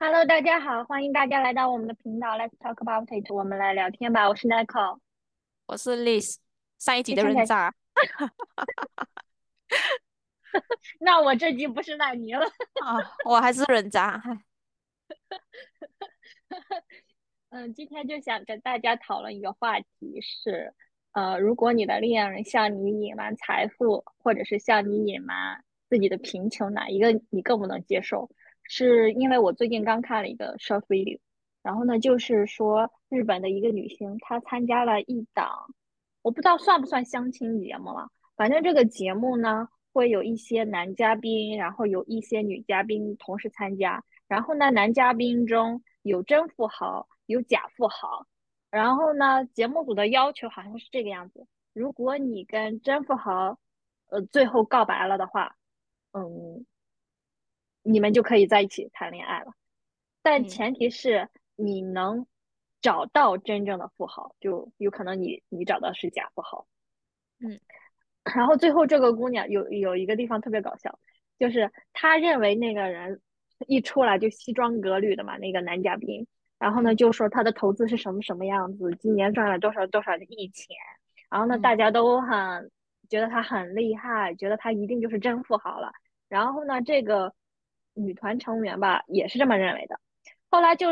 Hello，大家好，欢迎大家来到我们的频道，Let's talk about it，我们来聊天吧。我是 Nicole，我是 Liz，上一集的你看起来，人渣 那我这集不是烂泥了。啊，我还是人渣，唉嗯，今天就想跟大家讨论一个话题是，呃，如果你的恋人向你隐瞒财富，或者是向你隐瞒自己的贫穷，哪一个你更不能接受？是因为我最近刚看了一个 short video，然后呢，就是说日本的一个女星，她参加了一档，我不知道算不算相亲节目了，反正这个节目呢，会有一些男嘉宾，然后有一些女嘉宾同时参加。然后呢，男嘉宾中有真富豪，有假富豪。然后呢，节目组的要求好像是这个样子：如果你跟真富豪，呃，最后告白了的话，嗯，你们就可以在一起谈恋爱了。但嗯。前提是你能找到真正的富豪，就有可能你你找到是假富豪。嗯。然后最后这个姑娘有有一个地方特别搞笑，就是她认为那个人一出来就西装革履的嘛，那个男嘉宾，然后呢嗯就说他的投资是什么什么样子，今年赚了多少多少的亿钱，然后呢嗯。大家都很觉得他很厉害，觉得他一定就是真富豪了，然后呢这个女团成员吧也是这么认为的，后来就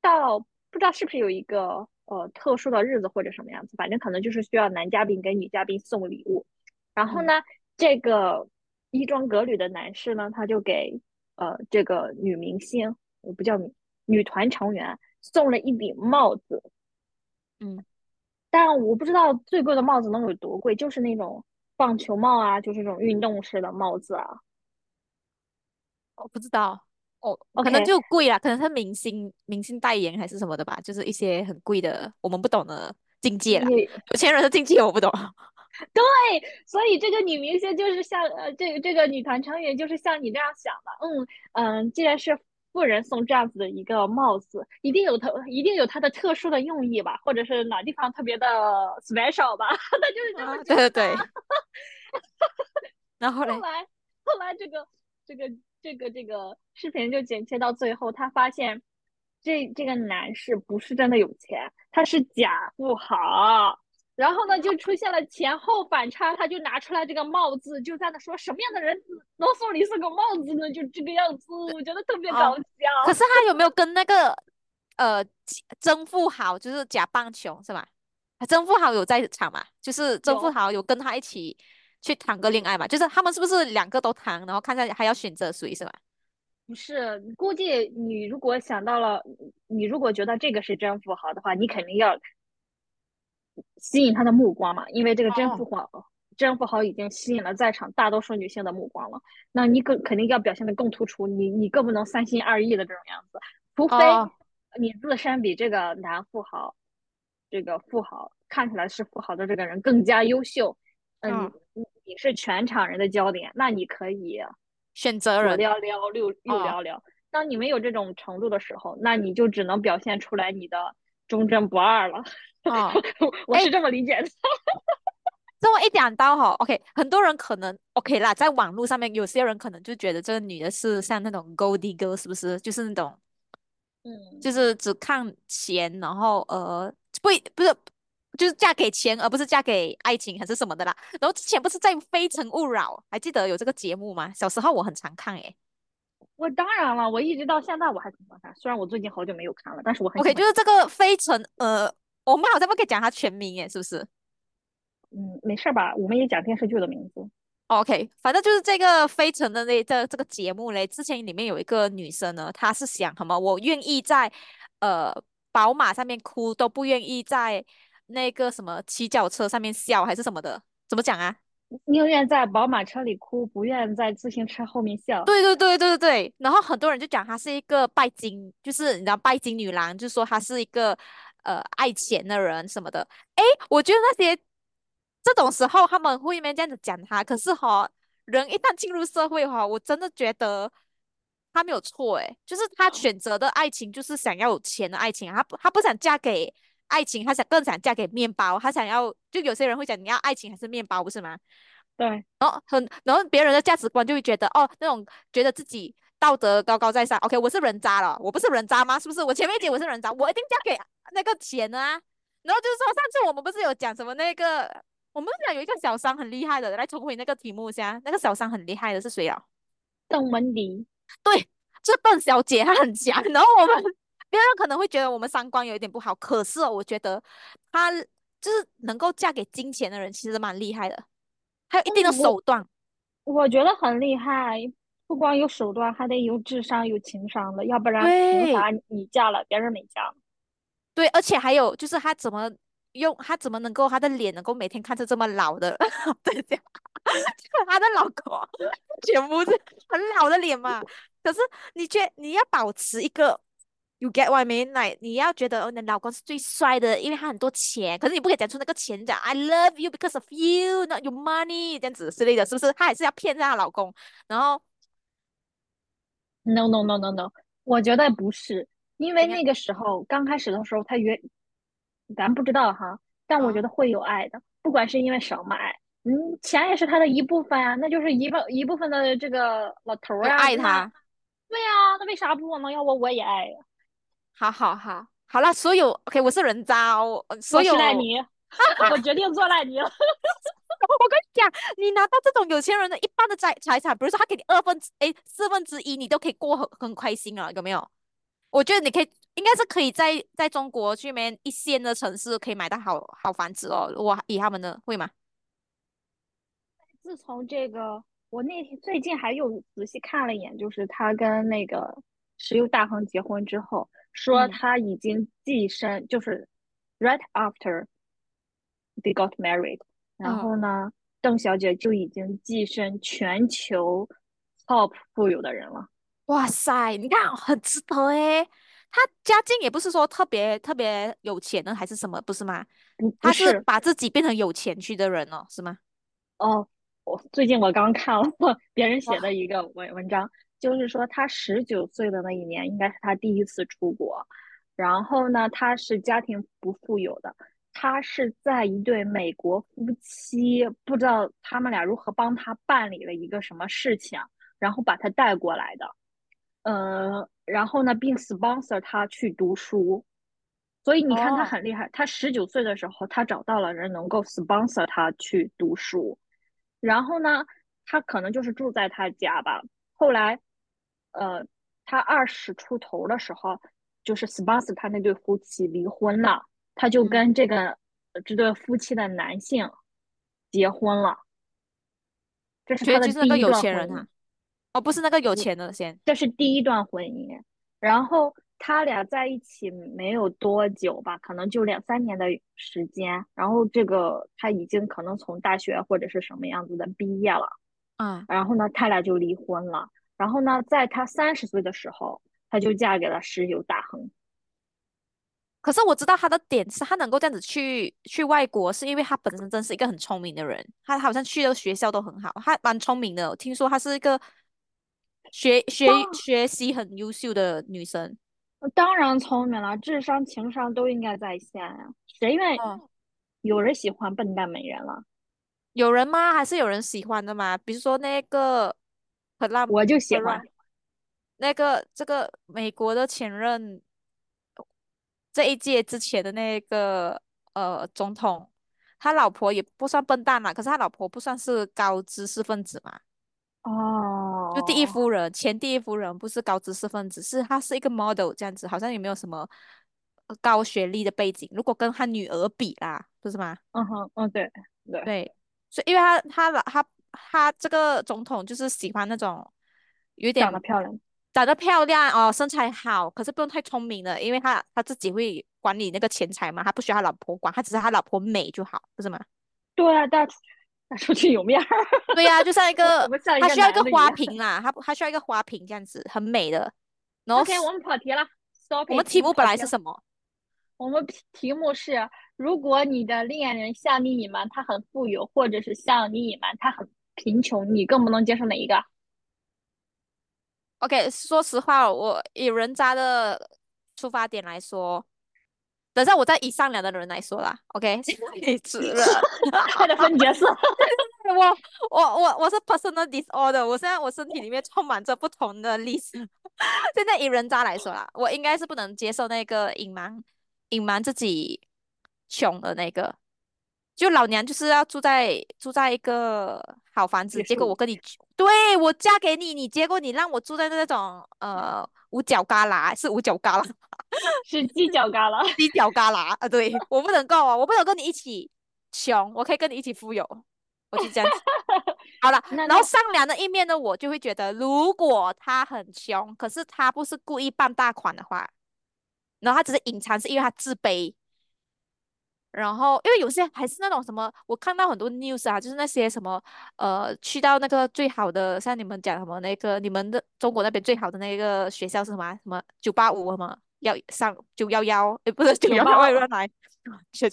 到不知道是不是有一个呃特殊的日子或者什么样子，反正可能就是需要男嘉宾给女嘉宾送礼物。然后嗯呢，这个衣装革履的男士呢，他就给呃这个女明星，我不叫女女团成员送了一顶帽子，嗯，但我不知道最贵的帽子能有多贵，就是那种棒球帽啊，就是这种运动式的帽子啊。我不知道，哦，可能就贵啦，可能是明星明星代言还是什么的吧，就是一些很贵的我们不懂的境界啦，你有钱人的境界我不懂，对，所以这个女明星就是像呃，这个这个女团成员就是像你这样想的，嗯嗯，既然是富人送这样子的一个帽子，一定有它一定有它的特殊的用意吧，或者是哪地方特别的 special 吧，那就是这么啊，对。对对，然后嘞，后来后来这个这个这个这个视频就剪切到最后，他发现这这个男士不是真的有钱，他是假富豪。然后呢，就出现了前后反差，他就拿出来这个帽子，就在那说什么样的人能送你这个帽子呢？就这个样子，我觉得特别搞哦，可。是他有没有跟那个呃曾富豪，就是假棒球是吧？啊曾富豪有在场嘛？就是曾富豪有跟他一起去谈个恋爱嘛？就是他们是不是两个都谈，然后看下还要选择谁是吧？不是，估计你如果想到了，你如果觉得这个是真富豪的话，你肯定要吸引他的目光嘛，因为这个真哦富豪，真富豪已经吸引了在场大多数女性的目光了。那你更肯定要表现的更突出，你你更不能三心二意的这种样子，除非哦你自身比这个男富豪，这个富豪看起来是富豪的这个人更加优秀，嗯，嗯，你你你是全场人的焦点，那你可以选择人左撩撩，右右哦撩撩。当你没有这种程度的时候，那你就只能表现出来你的忠贞不二了。啊，我哎，是这么理解的。这么一讲到哈，OK，很多人可能 OK 啦，在网络上面，有些人可能就觉得这个女的是像那种 gold digger，是不是？就是那种嗯，就是只看钱，然后呃，不不是，就是嫁给钱，而不是嫁给爱情还是什么的啦。然后之前不是在《非诚勿扰》，还记得有这个节目吗？小时候我很常看诶。我当然了，我一直到现在我还挺喜欢看，虽然我最近好久没有看了，但是我很 OK，就是这个非诚呃，我们好像不可以讲它全名诶，是不是？嗯，没事吧？我们也讲电视剧的名字。OK，反正就是这个非诚的那这这个节目嘞，之前里面有一个女生呢，她是想什么，我愿意在呃宝马上面哭，都不愿意在那个什么骑脚车上面笑，还是什么的，怎么讲啊？宁愿在宝马车里哭，不愿在自行车后面笑。对对对对对对，然后很多人就讲她是一个拜金，就是你知道拜金女郎，就说她是一个呃爱钱的人什么的。诶，我觉得那些这种时候他们会面这样子讲她，可是哈，人一旦进入社会哈，我真的觉得她没有错诶，就是她选择的爱情就是想要有钱的爱情啊，他不她不想嫁给爱情，他想更想嫁给面包，他想要就有些人会讲你要爱情还是面包，不是吗？对，然后很，然后别人的价值观就会觉得哦，那种觉得自己道德高高在上。OK，我是人渣了，我不是人渣吗？是不是？我前面讲我是人渣，我一定嫁给那个钱啊。然后就是说，上次我们不是有讲什么那个，我们讲有一个小商很厉害的，来重回那个题目下，那个小商很厉害的是谁啊？邓文迪。对，是邓小姐她很强。然后我们别人可能会觉得我们三观有一点不好，可是我觉得她就是能够嫁给金钱的人，其实蛮厉害的，还有一定的手段。我觉得很厉害，不光有手段，还得有智商、有情商的，要不然凭啥你嫁了，别人没嫁？对，而且还有就是他怎么用，她怎么能够她的脸能够每天看着这么老的？对，这样，他的老公 全部是很老的脸嘛。可是你觉你要保持一个，you get what I mean？来，你要觉得哦，你的老公是最帅的，因为他很多钱。可是你不可以讲出那个钱讲，I love you because of you，not your money，这样子之类的，是不是？他还是要骗她老公。然后，no no no no no，我觉得不是。因为那个时候刚开始的时候，他约，咱不知道哈，但我觉得会有爱的，不管是因为什么爱，嗯，钱也是他的一部分啊，那就是一部一部分的这个老头啊，爱他，对呀，那为啥不能要我我也爱呀？好好好，好了，所有 OK，我是人渣，哦所有赖你，我决定做赖你了。我跟你讲，你拿到这种有钱人的一半的财财产，比如说他给你二分之哎四分之一，你都可以过很很开心了，有没有？我觉得你可以，应该是可以在在中国这边一线的城市可以买到好好房子哦。我以他们的会吗？自从这个，我那最近还有仔细看了一眼，就是他跟那个石油大亨结婚之后，说他已经跻身，就是 right after they got married，然后呢，邓小姐就已经跻身全球 top 富有的人了。哇塞，你看很值得诶，他家境也不是说特别特别有钱呢，还是什么，不是吗？他是把自己变成有钱去的人哦，是吗？哦，我最近我刚看了 别人写的一个文文章，就是说他十九岁的那一年应该是他第一次出国，然后呢，他是家庭不富有的，他是在一对美国夫妻不知道他们俩如何帮他办理了一个什么事情，然后把他带过来的。呃，然后呢，并 sponsor 他去读书，所以你看他很厉害。他十九岁的时候，他找到了人能够 sponsor 他去读书，然后呢，他可能就是住在他家吧。后来，呃，他二十出头的时候，就是 sponsor 他那对夫妻离婚了，他就跟这个这对夫妻的男性结婚了。这是他的第一段婚姻。哦，不是那个有钱的先，这是第一段婚姻，然后他俩在一起没有多久吧，可能就两三年的时间，然后这个他已经可能从大学或者是什么样子的毕业了，嗯，然后呢，他俩就离婚了，然后呢，在她三十岁的时候，她就嫁给了石油大亨。可是我知道他的点是他能够这样子去去外国，是因为他本身真是一个很聪明的人，他好像去的学校都很好，他蛮聪明的，听说他是一个。学学学习很优秀的女生，当然聪明了，智商情商都应该在线呀。谁愿意？有人喜欢笨蛋美人了？有人吗？还是有人喜欢的吗？比如说那个很浪，我就喜欢那个这个美国的前任，这一届之前的那个呃总统，他老婆也不算笨蛋嘛，可是他老婆不算是高知识分子嘛。哦，就第一夫人，前第一夫人不是高知识分子，是她是一个 model 这样子，好像也没有什么高学历的背景。如果跟她女儿比啦，不是吗？嗯哼，嗯对对对，所以因为他他他他这个总统就是喜欢那种有点长得漂亮，长得漂亮哦，身材好，可是不用太聪明的，因为他他自己会管理那个钱财嘛，他不需要他老婆管，他只是他老婆美就好，不是吗？对啊，但。他出去有面儿，对呀，就像一个，他需要一个花瓶啦，他他需要一个花瓶这样子，很美的。OK，我们跑题了。我们题目本来是什么？我们题目是：如果你的恋人向你隐瞒他很富有，或者是向你隐瞒他很贫穷，你更不能接受哪一个？OK，说实话，我以人渣的出发点来说。等下，我再以善良的人来说啦，OK？可以吃了，快点分角色。我我我我是 personal disorder，我现在我身体里面充满着不同的历史。现在以人渣来说啦，我应该是不能接受那个隐瞒隐瞒自己穷的那个。就老娘就是要住在住在一个好房子，结果我跟你，对，我嫁给你，你结果你让我住在那种呃五角旮旯，是五角旮旯，是犄角旮旯。犄角旮旯啊，对，我不能够啊，我不能跟你一起穷，我可以跟你一起富有，我就这样子。好了，然后善良的一面呢，我就会觉得，如果他很穷，可是他不是故意傍大款的话，然后他只是隐藏，是因为他自卑。然后，因为有些还是那种什么，我看到很多 news 啊，就是那些什么，呃，去到那个最好的，像你们讲什么那个，你们的中国那边最好的那个学校是什么啊？什么九八五吗？幺上九幺幺，诶，不是九幺幺，我985乱来，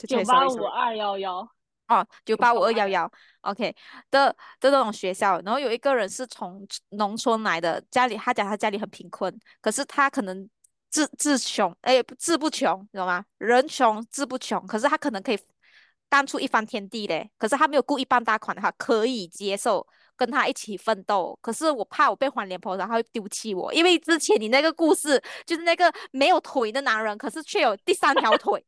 九八五二幺幺，哦，九九八五二幺，幺，OK 的的那种学校，然后有一个人是从农村来的，家里他讲他家里很贫困，可是他可能志志穷，哎，不志不穷，你知道吗？人穷志不穷，可是他可能可以干出一番天地嘞。可是他没有故意傍大款的话，可以接受跟他一起奋斗。可是我怕我被黄脸婆，然后丢弃我，因为之前你那个故事就是那个没有腿的男人，可是却有第三条腿，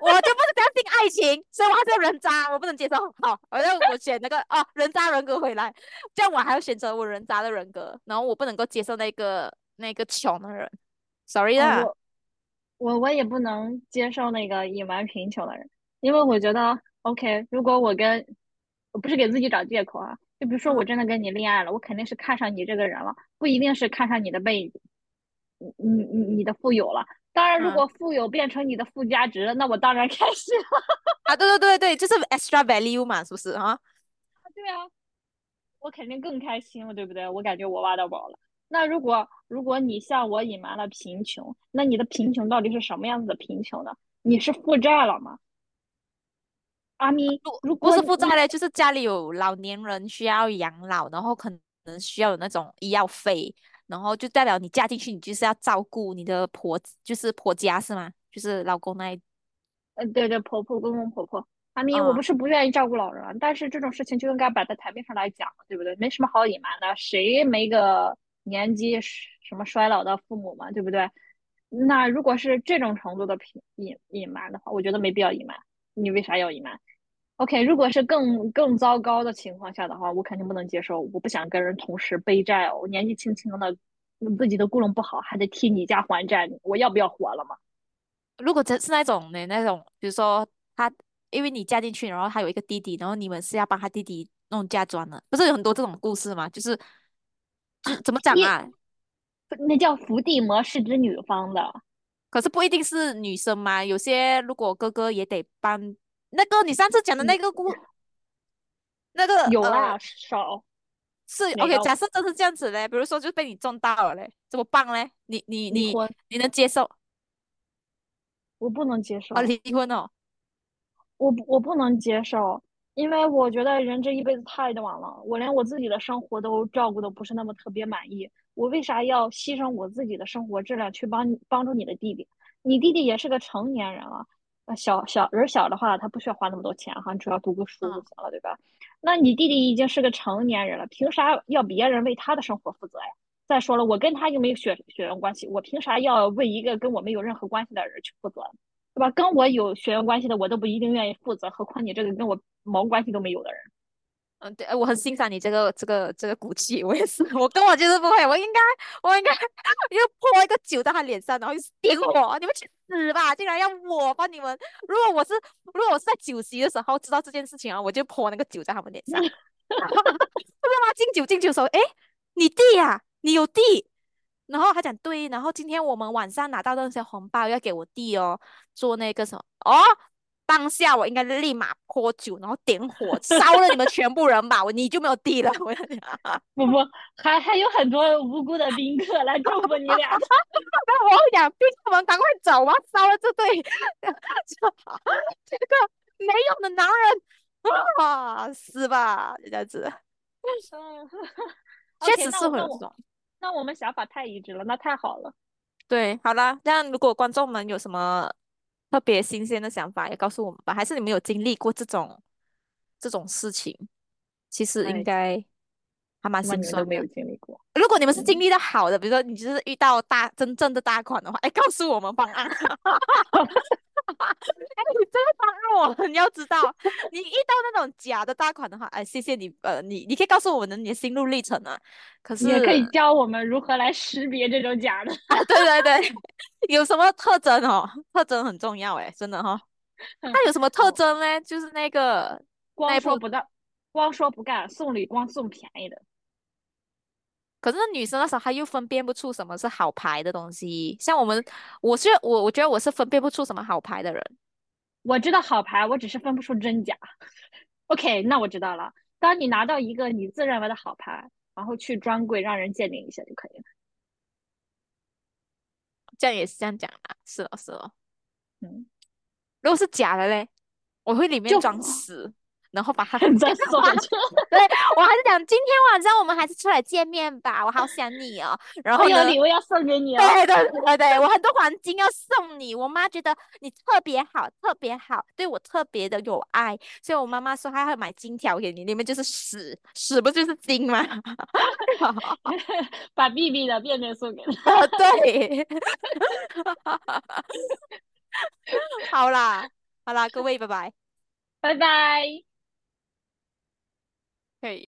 我就不是相信爱情，所以我还是人渣，我不能接受。好，我要我选那个哦，人渣人格回来，这样我还要选择我人渣的人格，然后我不能够接受那个那个穷的人。Sorry 哦，啦，我我我也不能接受那个隐瞒贫穷的人，因为我觉得，OK，如果我跟我不是给自己找借口啊，就比如说我嗯真的跟你恋爱了，我肯定是看上你这个人了，不一定是看上你的背景，你你你你的富有了。当然，如嗯果富有变成你的附加值，那我当然开心了。啊，对对对对，就是 extra value 嘛，是不是啊？对啊，我肯定更开心了，对不对？我感觉我挖到宝了。那如果如果你向我隐瞒了贫穷，那你的贫穷到底是什么样子的贫穷呢？你是负债了吗？阿咪，如不果不是负债嘞，就是家里有老年人需要养老，然后可能需要有那种医药费，然后就代表你嫁进去，你就是要照顾你的婆，就是婆家是吗？就是老公那一，呃，对对，婆婆公公婆婆，阿咪，我嗯，不是不愿意照顾老人啊，但是这种事情就应该摆在台面上来讲，对不对？没什么好隐瞒的，谁没个年纪什么衰老的父母嘛，对不对？那如果是这种程度的隐隐瞒的话，我觉得没必要隐瞒。你为啥要隐瞒？OK，如果是更更糟糕的情况下的话，我肯定不能接受。我不想跟人同时背债哦，我年纪轻轻的，自己都顾弄不好，还得替你家还债，我要不要活了嘛？如果真是那种的那种，比如说他因为你嫁进去，然后他有一个弟弟，然后你们是要帮他弟弟弄嫁妆的，不是有很多这种故事吗？就是怎么讲啊？那叫伏地魔是指女方的，可是不一定是女生嘛，有些如果哥哥也得帮那个你上次讲的那嗯，个故那个 呃有啦，少。是 OK，假设真是这样子嘞，比如说就被你中到了嘞，怎么办嘞？你你你，你能接受？我不能接受。啊？离婚哦，我不我不能接受，因为我觉得人这一辈子太短了，我连我自己的生活都照顾的不是那么特别满意，我为啥要牺牲我自己的生活质量去帮你帮助你的弟弟？你弟弟也是个成年人了，呃，小小人小的话，他不需要花那么多钱哈，你只要读个书就嗯，行了，对吧？那你弟弟已经是个成年人了，凭啥要别人为他的生活负责呀？再说了，我跟他又没有血血缘关系，我凭啥要为一个跟我没有任何关系的人去负责？对吧？跟我有血缘关系的，我都不一定愿意负责，何况你这个跟我毛关系都没有的人。嗯，对，我很欣赏你这个这个这个骨气，我也是，我跟我就是不会，我应该我应该又泼一个酒在他脸上，然后就点火，你们去死吧！竟然要我帮你们，如果我是如果我是在酒席的时候知道这件事情啊，我就泼那个酒在他们脸上 不是吗？敬酒敬酒时候，哎，你弟呀、你有弟，然后他讲对，然后今天我们晚上拿到那些红包要给我弟哦，做那个什么哦。当下我应该立马泼酒，然后点火烧了你们全部人吧，我你就没有地了。我不不，还还有很多无辜的宾客来 祝福你俩的。那我讲，宾客们赶快走吧，烧了这对这个没用的男人啊，死吧，这样子，嗯确实是会有这种。那我们想法太一致了，那太好了。对，好啦，这样如果观众们有什么特别新鲜的想法，也告诉我们吧。还是你们有经历过这种这种事情？其实应哎，该还蛮怎么心酸的。没有经历过？如果你们是经嗯，历的好的，比如说你就是遇到大真正的大款的话，哎，告诉我们方案。哎，你这个方案我你要知道，你遇到那种假的大款的话，哎，谢谢你，呃，你你可以告诉我们的你的心路历程啊。可你也可以是教我们如何来识别这种假的。啊，对对对，有什么特征哦？特征很重要哎，真的哈、哦。它有什么特哦，征呢？就是那个那光说不到，光说不干，送礼光送便宜的。可是那女生那时候她又分辨不出什么是好牌的东西。像我们，我是我，我觉得我是分辨不出什么好牌的人。我知道好牌，我只是分不出真假。OK，那我知道了。当你拿到一个你自认为的好牌，然后去专柜让人鉴定一下就可以了。这样也是这样讲啊，是哦是哦。嗯，如果是假的嘞，我会里面装 死，然后把它 再送回去。对，我还是讲今天晚上我们还是出来见面吧，我好想你哦。然后，有礼物要送给你哦。对对对对，我很多黄金要送你。我妈觉得你特别好，特别好，对我特别的有爱，所以我妈妈说她会买金条给你，里面就是屎，屎不就是金吗？把 B B 的便便送给他。啊，对，好啦，好啦，各位，拜拜。拜拜。可以。